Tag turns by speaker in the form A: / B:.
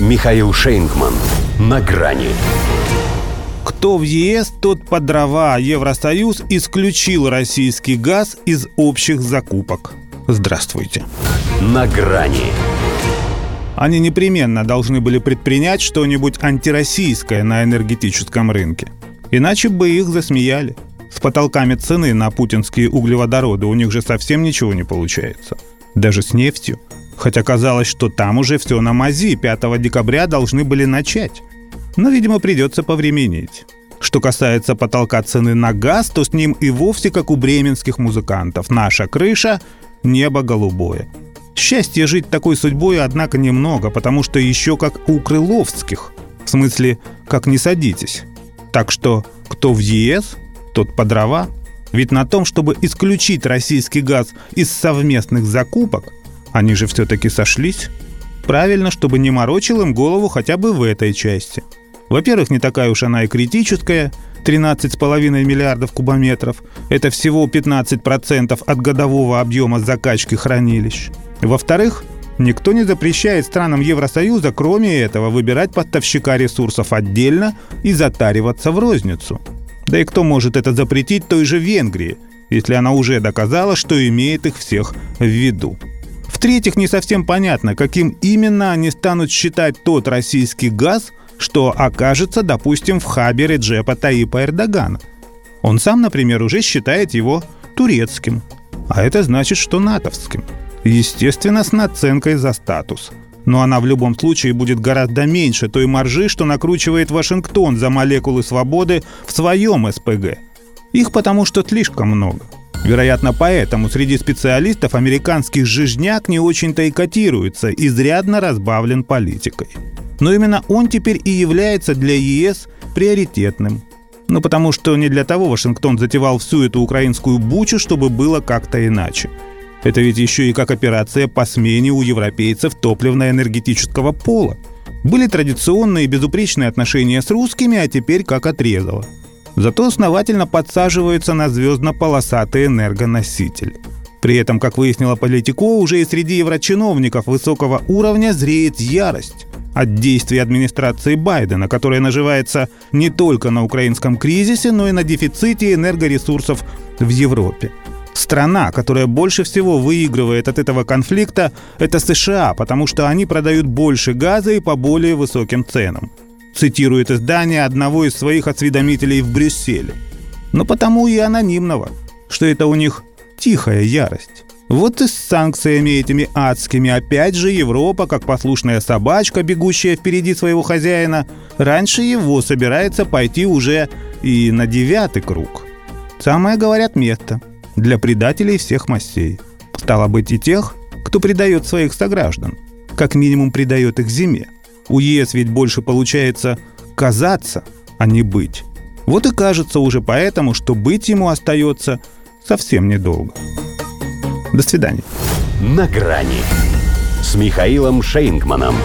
A: Михаил Шейнгман. На грани.
B: Кто в ЕС, тот по дрова. Евросоюз исключил российский газ из общих закупок. Здравствуйте.
A: На грани.
B: Они непременно должны были предпринять что-нибудь антироссийское на энергетическом рынке. Иначе бы их засмеяли. С потолками цены на путинские углеводороды у них же совсем ничего не получается. Даже с нефтью – Хотя казалось, что там уже все на мази, 5 декабря должны были начать. Но, видимо, придется повременить. Что касается потолка цены на газ, то с ним и вовсе как у бременских музыкантов. Наша крыша – небо голубое. Счастья жить такой судьбой, однако, немного, потому что еще как у крыловских. В смысле, как не садитесь. Так что кто в ЕС, тот по дрова. Ведь на том, чтобы исключить российский газ из совместных закупок – они же все-таки сошлись. Правильно, чтобы не морочил им голову хотя бы в этой части. Во-первых, не такая уж она и критическая. 13,5 миллиардов кубометров. Это всего 15% от годового объема закачки хранилищ. Во-вторых, никто не запрещает странам Евросоюза, кроме этого, выбирать поставщика ресурсов отдельно и затариваться в розницу. Да и кто может это запретить той же Венгрии, если она уже доказала, что имеет их всех в виду? В-третьих, не совсем понятно, каким именно они станут считать тот российский газ, что окажется, допустим, в хабе Реджепа Таипа Эрдогана. Он сам, например, уже считает его турецким. А это значит, что натовским. Естественно, с наценкой за статус. Но она в любом случае будет гораздо меньше той маржи, что накручивает Вашингтон за молекулы свободы в своем СПГ. Их потому что слишком много. Вероятно, поэтому среди специалистов американских жижняк не очень-то и котируется, изрядно разбавлен политикой. Но именно он теперь и является для ЕС приоритетным. Ну потому что не для того Вашингтон затевал всю эту украинскую бучу, чтобы было как-то иначе. Это ведь еще и как операция по смене у европейцев топливно-энергетического пола. Были традиционные безупречные отношения с русскими, а теперь как отрезало – зато основательно подсаживаются на звездно-полосатый энергоноситель. При этом, как выяснила Политико, уже и среди еврочиновников высокого уровня зреет ярость от действий администрации Байдена, которая наживается не только на украинском кризисе, но и на дефиците энергоресурсов в Европе. Страна, которая больше всего выигрывает от этого конфликта, это США, потому что они продают больше газа и по более высоким ценам цитирует издание одного из своих осведомителей в Брюсселе. Но потому и анонимного, что это у них тихая ярость. Вот и с санкциями этими адскими опять же Европа, как послушная собачка, бегущая впереди своего хозяина, раньше его собирается пойти уже и на девятый круг. Самое, говорят, место для предателей всех мастей. Стало быть и тех, кто предает своих сограждан, как минимум предает их зиме. У ЕС ведь больше получается казаться, а не быть. Вот и кажется уже поэтому, что быть ему остается совсем недолго. До свидания.
A: На грани с Михаилом Шейнгманом.